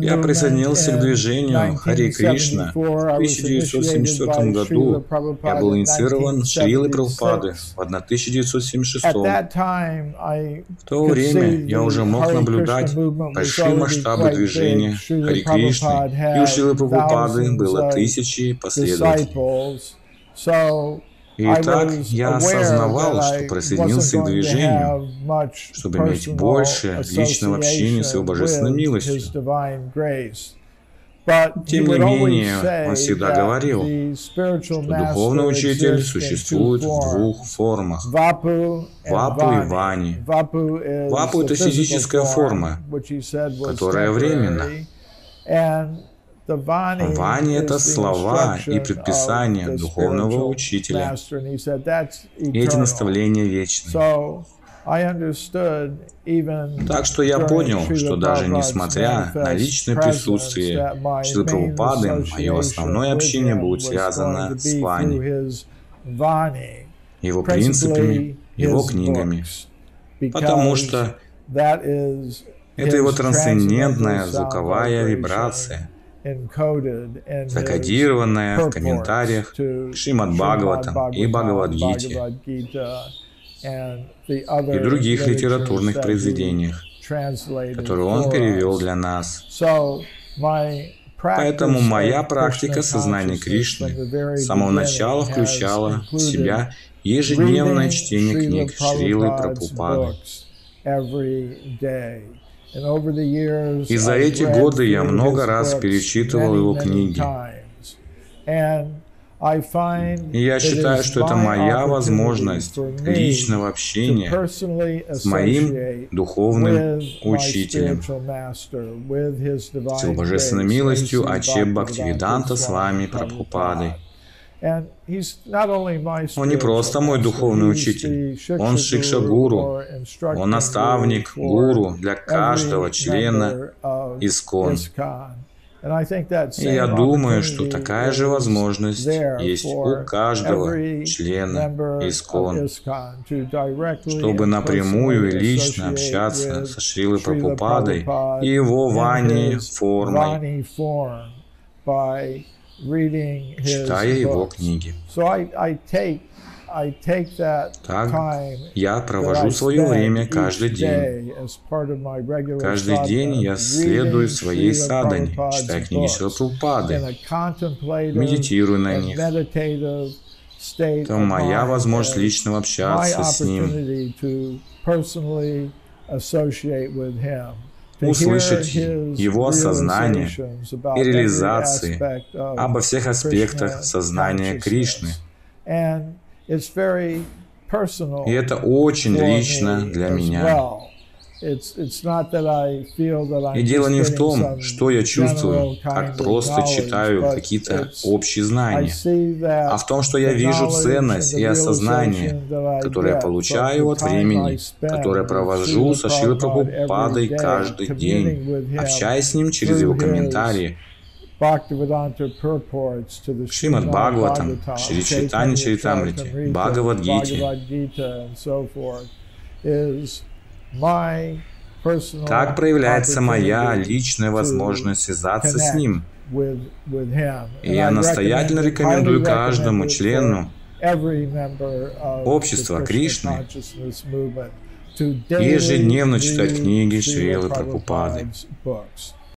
Я присоединился к движению Хари Кришна. В 1974 году я был инициирован Шрилой Прабхупады в 1976. В то время я уже мог наблюдать большие масштабы движения Хари Кришны, и у Шрилы Прабхупады было тысячи последователей. Итак, я осознавал, что присоединился к движению, чтобы иметь больше личного общения с Его Божественной милостью. Тем не менее, он всегда говорил, что духовный учитель существует в двух формах – вапу и вани. Вапу – это физическая форма, которая временна. Вани – это слова и предписания духовного учителя. И эти наставления вечны. Так что я понял, что даже несмотря на личное присутствие Шилы Прабхупады, мое основное общение будет связано с Вани, его принципами, его книгами. Потому что это его трансцендентная звуковая вибрация – закодированная в комментариях к Шримад Бхагаватам и Бхагавадгите и других литературных произведениях, которые он перевел для нас. Поэтому моя практика сознания Кришны с самого начала включала в себя ежедневное чтение книг Шрилы Прабхупады. И за эти годы я много раз перечитывал его книги. И я считаю, что это моя возможность личного общения с моим духовным учителем, с его божественной милостью Ачеб Бхактивиданта с вами Прабхупадой. Он не просто мой духовный учитель, он Шикша Гуру, он наставник, гуру для каждого члена Искон. И я думаю, что такая же возможность есть у каждого члена Искон, чтобы напрямую и лично общаться со Шрилой Прабхупадой и его Вани формой, читая его книги. Так, я провожу свое время каждый день. Каждый день я следую своей садане, читая книги Шилапрупады, медитирую на них. Это моя возможность лично общаться с ним, услышать его осознание и реализации обо всех аспектах сознания Кришны. И это очень лично для меня. И дело не в том, что я чувствую, как просто читаю какие-то общие знания, а в том, что я вижу ценность и осознание, которое я получаю от времени, которое провожу со Шилой Прабхупадой каждый день, общаясь с ним через его комментарии, Шримад Бхагаватам, Шри Чайтани Чаритамрити, Бхагавадгите. Так проявляется моя личная возможность связаться с Ним. И я настоятельно рекомендую каждому члену общества Кришны ежедневно читать книги Шрилы Прабхупады.